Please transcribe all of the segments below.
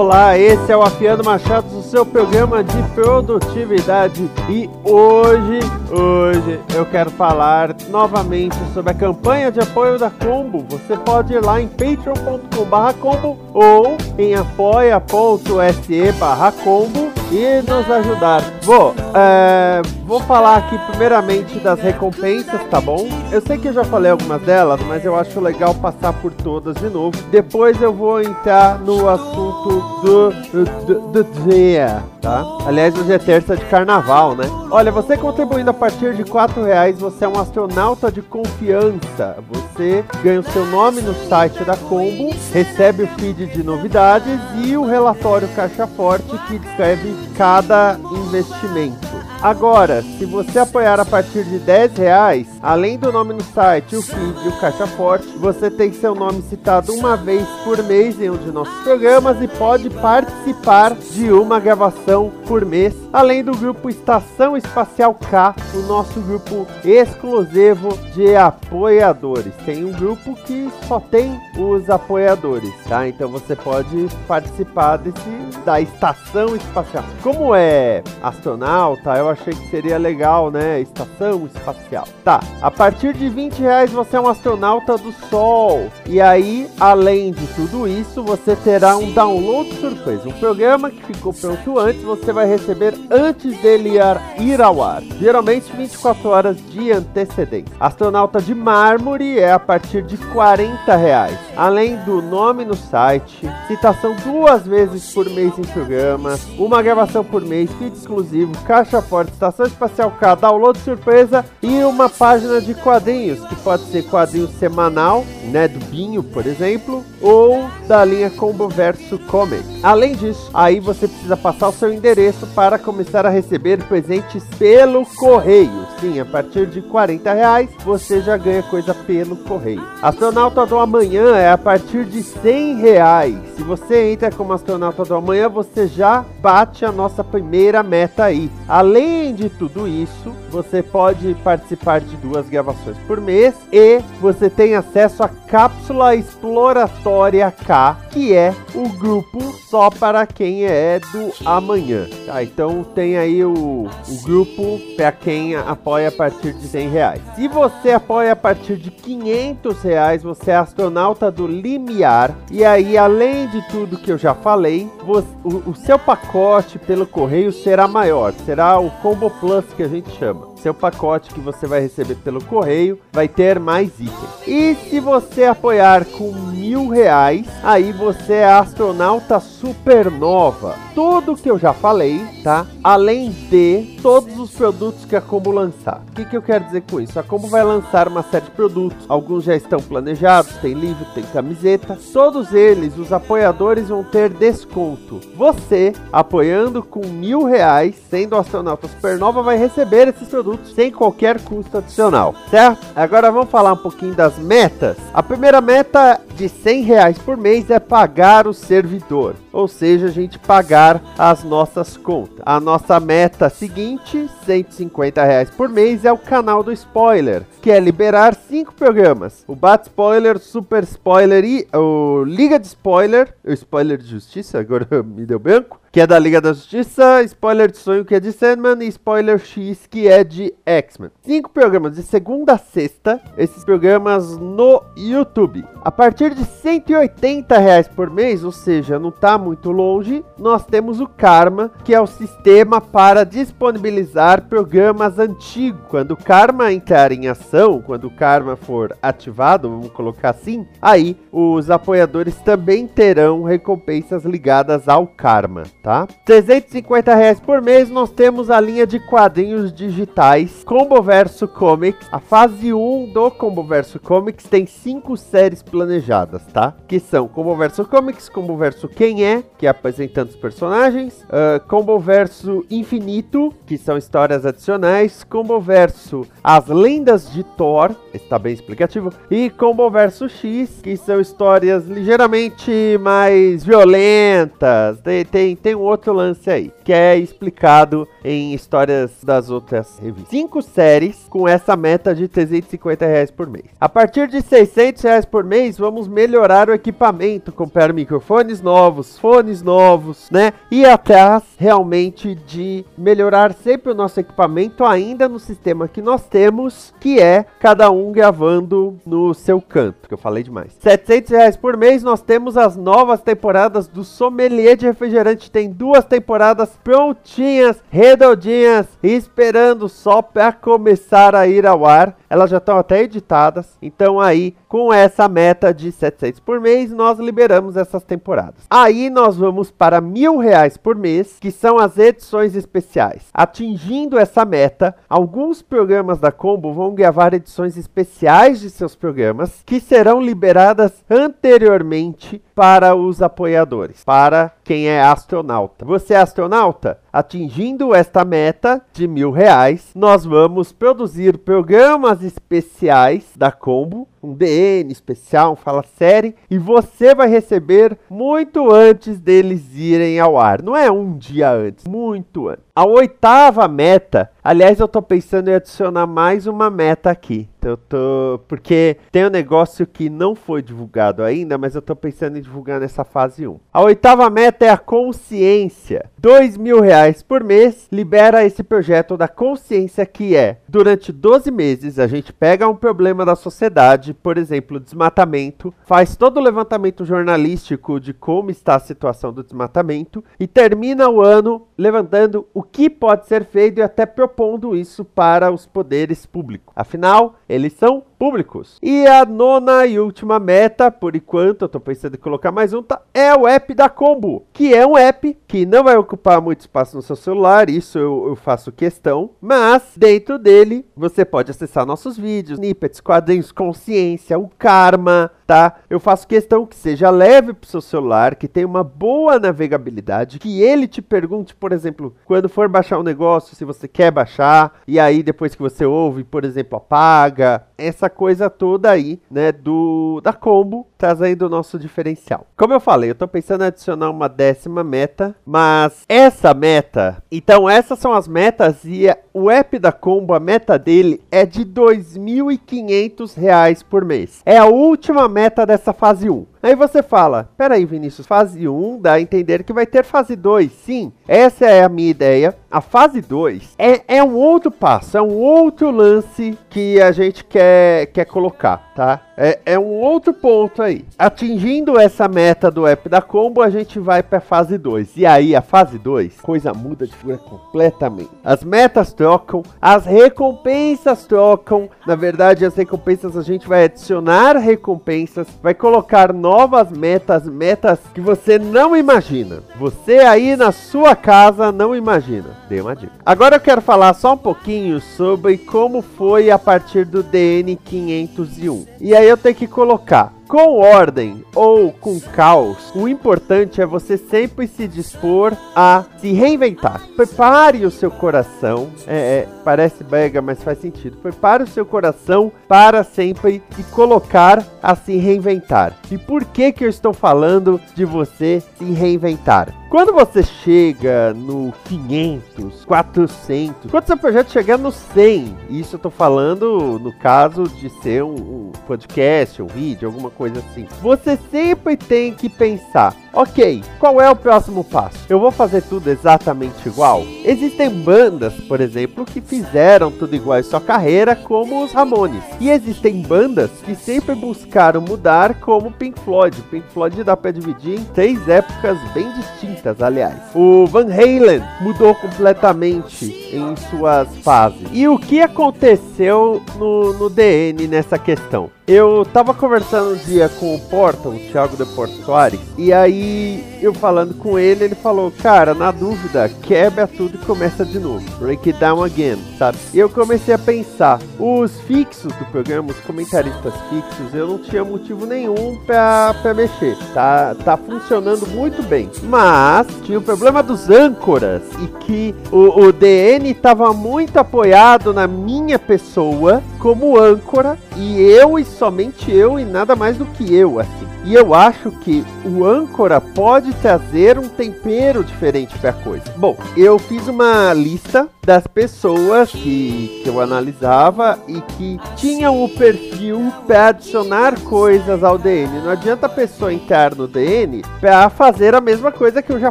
Olá, esse é o Afiano Machado, o seu programa de produtividade. E hoje, hoje eu quero falar novamente sobre a campanha de apoio da Combo. Você pode ir lá em patreon.com/combo ou em apoia.se/combo e nos ajudar. Bom, é, vou falar aqui primeiramente das recompensas, tá bom? Eu sei que eu já falei algumas delas, mas eu acho legal passar por todas de novo. Depois eu vou entrar no assunto do, do, do dia, tá? Aliás, hoje é terça de carnaval, né? Olha, você contribuindo a partir de 4 reais, você é um astronauta de confiança. Você ganha o seu nome no site da Combo, recebe o feed de novidades e o relatório Caixa Forte que descreve cada investimento investimento. Agora, se você apoiar a partir de 10 reais, além do nome no site, o feed e o Caixa Forte, você tem seu nome citado uma vez por mês em um de nossos programas e pode participar de uma gravação por mês, além do grupo Estação Espacial K, o nosso grupo exclusivo de apoiadores. Tem um grupo que só tem os apoiadores, tá? Então você pode participar desse da Estação Espacial. Como é astronauta, eu achei que seria legal, né? Estação espacial. Tá, a partir de 20 reais você é um astronauta do Sol. E aí, além de tudo isso, você terá um download surpresa. Um programa que ficou pronto antes, você vai receber antes dele ir ao ar. Geralmente 24 horas de antecedência. Astronauta de mármore é a partir de 40 reais. Além do nome no site, citação duas vezes por mês em programas, uma gravação por mês, feed exclusivo, caixa forte Estação Espacial K, download surpresa e uma página de quadrinhos, que pode ser quadrinho semanal, né, do Binho, por exemplo, ou da linha Combo Verso Comic. Além disso, aí você precisa passar o seu endereço para começar a receber presentes pelo correio. Sim, a partir de 40 reais você já ganha coisa pelo correio. Astronauta do Amanhã é a partir de 100 reais. Se você entra como astronauta do amanhã, você já bate a nossa primeira meta aí. Além de tudo isso, você pode participar de duas gravações por mês e você tem acesso à cápsula exploratória K, que é o grupo só para quem é do amanhã. Tá, então tem aí o, o grupo para quem apoia a partir de 100 reais. Se você apoia a partir de 500 reais, você é astronauta do Limiar. E aí, além de tudo que eu já falei, você, o, o seu pacote pelo correio será maior. Será o Combo Plus que a gente chama seu pacote que você vai receber pelo correio vai ter mais itens. E se você apoiar com mil reais, aí você é astronauta supernova. Tudo que eu já falei, tá? Além de todos os produtos que a Combo lançar. O que, que eu quero dizer com isso? A Combo vai lançar uma série de produtos. Alguns já estão planejados, tem livro, tem camiseta. Todos eles, os apoiadores vão ter desconto. Você, apoiando com mil reais, sendo astronauta supernova, vai receber esses produtos sem qualquer custo adicional, certo? Agora vamos falar um pouquinho das metas. A primeira meta de 100 reais por mês é pagar o servidor, ou seja, a gente pagar as nossas contas. A nossa meta seguinte, 150 reais por mês, é o canal do spoiler, que é liberar cinco programas: o Bat Spoiler, Super Spoiler e o Liga de Spoiler, o Spoiler de Justiça, agora me deu branco que é da Liga da Justiça, Spoiler de Sonho, que é de Sandman, e Spoiler X, que é de X-Men. Cinco programas de segunda a sexta, esses programas no YouTube. A partir de 180 reais por mês, ou seja, não está muito longe, nós temos o Karma, que é o sistema para disponibilizar programas antigos. Quando o Karma entrar em ação, quando o Karma for ativado, vamos colocar assim, aí os apoiadores também terão recompensas ligadas ao Karma. Tá? 350 reais por mês nós temos a linha de quadrinhos digitais Comboverso Comics. A fase 1 do Comboverso Comics tem cinco séries planejadas, tá? Que são Comboverso Comics, Comboverso Quem É, que é apresentando os personagens, uh, Comboverso Infinito, que são histórias adicionais, Comboverso As Lendas de Thor, está bem explicativo, e Comboverso X, que são histórias ligeiramente mais violentas, tem, tem, tem um outro lance aí, que é explicado em histórias das outras revistas. Cinco séries com essa meta de 350 reais por mês. A partir de 600 reais por mês, vamos melhorar o equipamento, comprar microfones novos, fones novos, né? E atrás realmente de melhorar sempre o nosso equipamento, ainda no sistema que nós temos, que é cada um gravando no seu canto, que eu falei demais. 700 reais por mês, nós temos as novas temporadas do Sommelier de Refrigerante. Tem duas temporadas prontinhas, redondinhas, esperando só para começar a ir ao ar. Elas já estão até editadas. Então aí, com essa meta de 700 por mês, nós liberamos essas temporadas. Aí nós vamos para mil reais por mês, que são as edições especiais. Atingindo essa meta, alguns programas da Combo vão gravar edições especiais de seus programas, que serão liberadas anteriormente para os apoiadores, para quem é astronauta. Você é astronauta? Atingindo esta meta de mil reais, nós vamos produzir programas especiais da Combo, um DN especial, um Fala Série, e você vai receber muito antes deles irem ao ar. Não é um dia antes, muito antes. A oitava meta, aliás, eu tô pensando em adicionar mais uma meta aqui. Eu tô. Porque tem um negócio que não foi divulgado ainda, mas eu tô pensando em divulgar nessa fase 1. A oitava meta é a consciência. Dois mil reais por mês libera esse projeto da consciência que é durante 12 meses a gente pega um problema da sociedade, por exemplo, desmatamento, faz todo o levantamento jornalístico de como está a situação do desmatamento e termina o ano levantando o que pode ser feito e até propondo isso para os poderes públicos. Afinal, eles são públicos. E a nona e última meta, por enquanto, eu tô pensando em colocar mais um, tá? É o app da Combo, que é um app que não vai ocupar muito espaço no seu celular, isso eu, eu faço questão, mas dentro dele você pode acessar nossos vídeos, snippets, quadrinhos, consciência, o karma, tá? Eu faço questão que seja leve pro seu celular, que tenha uma boa navegabilidade, que ele te pergunte, por exemplo, quando for baixar um negócio, se você quer baixar, e aí depois que você ouve, por exemplo, apaga, essa coisa toda aí, né, do da combo, trazendo o nosso diferencial. Como eu falei, eu tô pensando em adicionar uma décima meta, mas essa meta, então essas são as metas e o app da combo, a meta dele é de 2.500 reais por mês. É a última meta dessa fase 1. Aí você fala, peraí Vinícius, fase 1 dá a entender que vai ter fase 2. Sim, essa é a minha ideia. A fase 2 é, é um outro passo, é um outro lance que a gente quer, quer colocar, tá? É, é um outro ponto aí. Atingindo essa meta do app da Combo, a gente vai para fase 2. E aí, a fase 2, coisa muda de figura completamente. As metas trocam, as recompensas trocam. Na verdade, as recompensas a gente vai adicionar recompensas, vai colocar novas metas, metas que você não imagina. Você aí na sua casa não imagina. Dei uma dica. Agora eu quero falar só um pouquinho sobre como foi a partir do DN 501. E aí eu tenho que colocar com ordem ou com caos, o importante é você sempre se dispor a se reinventar. Prepare o seu coração, é, é, parece brega, mas faz sentido. Prepare o seu coração para sempre se colocar a se reinventar. E por que que eu estou falando de você se reinventar? Quando você chega no 500, 400, quando seu projeto chegar no 100, isso eu estou falando no caso de ser um, um podcast, um vídeo, alguma coisa assim, você sempre tem que pensar: ok, qual é o próximo passo? Eu vou fazer tudo exatamente igual? Existem bandas, por exemplo, que fizeram tudo igual em sua carreira, como os Ramones. E existem bandas que sempre buscaram mudar, como Pink Floyd. Pink Floyd dá para dividir em três épocas bem distintas aliás. O Van Halen mudou completamente em suas fases. E o que aconteceu no, no DN nessa questão? Eu tava conversando um dia com o Porta, o Thiago de Porto Soares, e aí eu falando com ele, ele falou, cara, na dúvida, quebra tudo e começa de novo. Break it down again, sabe? E eu comecei a pensar, os fixos do programa, os comentaristas fixos, eu não tinha motivo nenhum pra, pra mexer. Tá, tá funcionando muito bem. Mas tinha o problema dos âncoras e que o, o DN tava muito apoiado na minha pessoa como âncora e eu e somente eu e nada mais do que eu, assim. E eu acho que o âncora pode trazer um tempero diferente para a coisa. Bom, eu fiz uma lista das pessoas que, que eu analisava e que tinham o perfil para adicionar coisas ao DN. Não adianta a pessoa entrar no DN para fazer a mesma coisa que eu já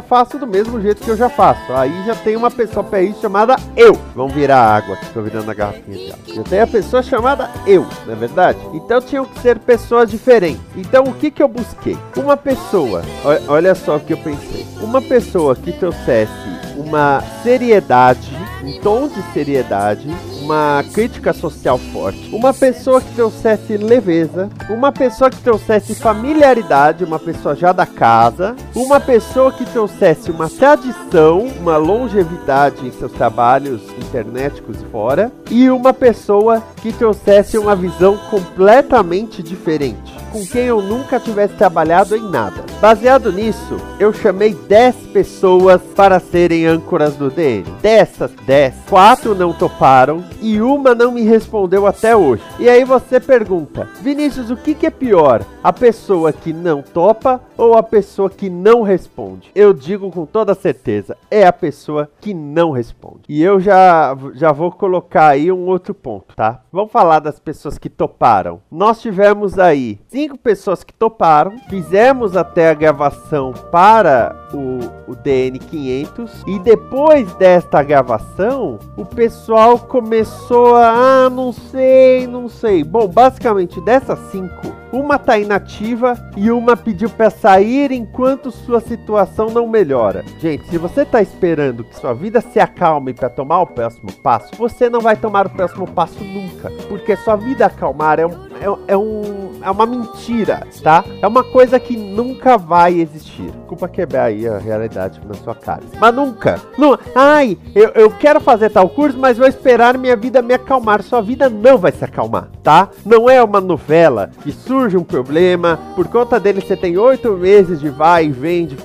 faço do mesmo jeito que eu já faço. Aí já tem uma pessoa para isso chamada eu. Vamos virar água que estou virando a garrafinha de água. Já tem a pessoa chamada eu, não é verdade? Então tinham que ser pessoas diferentes. Então o que que eu busquei? Uma pessoa, olha só o que eu pensei. Uma pessoa que trouxesse uma seriedade, um tom de seriedade, uma crítica social forte, uma pessoa que trouxesse leveza, uma pessoa que trouxesse familiaridade, uma pessoa já da casa, uma pessoa que trouxesse uma tradição, uma longevidade em seus trabalhos internéticos fora, e uma pessoa que trouxesse uma visão completamente diferente com quem eu nunca tivesse trabalhado em nada. Baseado nisso, eu chamei 10 pessoas para serem âncoras do DN. Dessas 10, 4 não toparam e uma não me respondeu até hoje. E aí você pergunta, Vinícius, o que, que é pior? A pessoa que não topa ou a pessoa que não responde? Eu digo com toda certeza, é a pessoa que não responde. E eu já, já vou colocar aí um outro ponto, tá? Vamos falar das pessoas que toparam. Nós tivemos aí cinco pessoas que toparam, fizemos até a gravação para o, o DN 500 e depois desta gravação o pessoal começou a ah, não sei, não sei. Bom, basicamente dessas cinco uma tá inativa e uma pediu para sair enquanto sua situação não melhora. Gente, se você tá esperando que sua vida se acalme para tomar o próximo passo, você não vai tomar o próximo passo nunca, porque sua vida acalmar é, um, é, é, um, é uma mentira, tá? É uma coisa que nunca vai existir. Desculpa quebrar aí a realidade na sua cara. Mas nunca. Não, ai, eu, eu quero fazer tal curso, mas vou esperar minha vida me acalmar. Sua vida não vai se acalmar, tá? Não é uma novela que surge um problema, por conta dele você tem oito meses de vai e vem, de...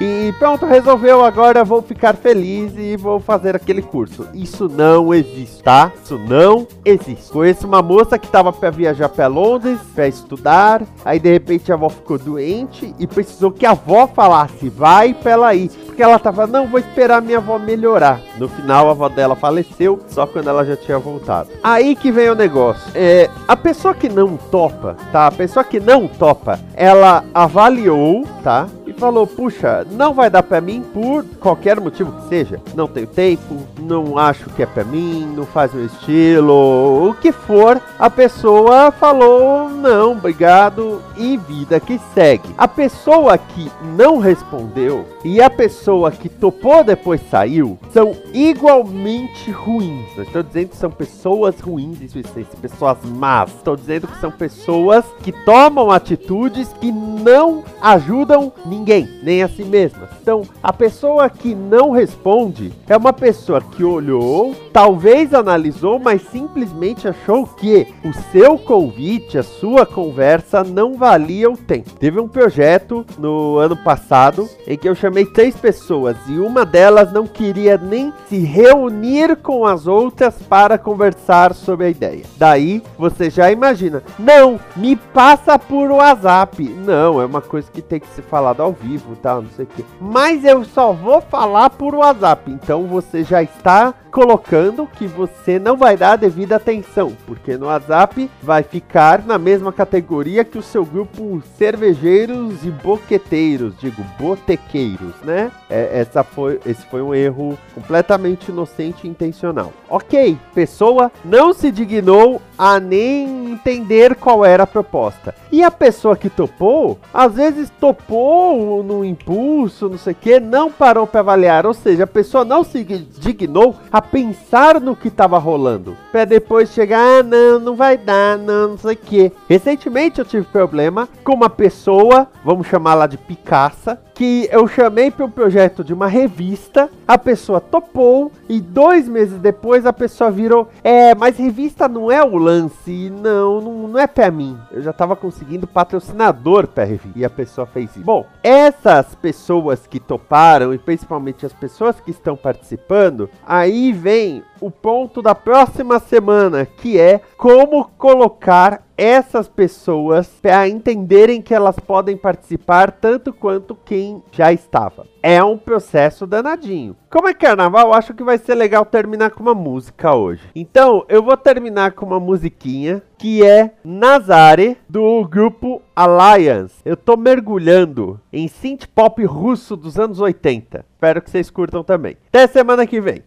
e pronto, resolveu, agora vou ficar feliz e vou fazer aquele curso. Isso não existe, tá? Isso não existe. Conheço uma moça que tava para viajar para Londres, para estudar, aí de repente a avó ficou doente e precisou que a avó falasse, vai pra ela ir. Porque ela tava, não, vou esperar minha avó melhorar. No final, a avó dela faleceu, só quando ela já tinha voltado. Aí que vem o negócio. É, a pessoa que não topa, tá? A pessoa que não topa, ela avaliou, tá? e falou: Puxa, não vai dar para mim por qualquer motivo que seja. Não tenho tempo, não acho que é para mim, não faz meu estilo, o que for. A pessoa falou: Não, obrigado e vida que segue. A pessoa que não respondeu e a pessoa que topou depois saiu são igualmente ruins. Não estou dizendo que são pessoas ruins em sua essência, pessoas más. Estou dizendo que são pessoas que tomam atitudes que não ajudam ninguém nem a si mesma. Então, a pessoa que não responde é uma pessoa que olhou, talvez analisou, mas simplesmente achou que o seu convite, a sua conversa não valia o tempo. Teve um projeto no ano passado em que eu chamei três pessoas e uma delas não queria nem se reunir com as outras para conversar sobre a ideia. Daí você já imagina, não, me passa por WhatsApp. Não, é uma coisa que tem que ser falada ao vivo, tal, não sei o que. Mas eu só vou falar por WhatsApp. Então você já está colocando que você não vai dar a devida atenção, porque no WhatsApp vai ficar na mesma categoria que o seu grupo cervejeiros e boqueteiros, digo, botequeiros, né? É, essa foi, esse foi um erro completamente inocente e intencional. Ok, pessoa não se dignou a nem entender qual era a proposta. E a pessoa que topou, às vezes topou no impulso, não sei o que, não parou para avaliar, ou seja, a pessoa não se dignou a pensar no que estava rolando, para depois chegar, ah, não, não vai dar, não, não sei o que. Recentemente eu tive problema com uma pessoa, vamos chamá-la de Picaça, que eu chamei para um projeto de uma revista, a pessoa topou e dois meses depois a pessoa virou, é, mas revista não é o lance, não, não, não é para mim. Eu já tava conseguindo patrocinador para revista e a pessoa fez isso. Bom, essas pessoas que toparam e principalmente as pessoas que estão participando, aí vem o ponto da próxima semana, que é como colocar essas pessoas para entenderem que elas podem participar tanto quanto quem já estava. É um processo danadinho. Como é carnaval, acho que vai ser legal terminar com uma música hoje. Então, eu vou terminar com uma musiquinha que é Nazare do grupo Alliance. Eu tô mergulhando em synth pop russo dos anos 80. Espero que vocês curtam também. Até semana que vem.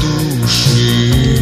души.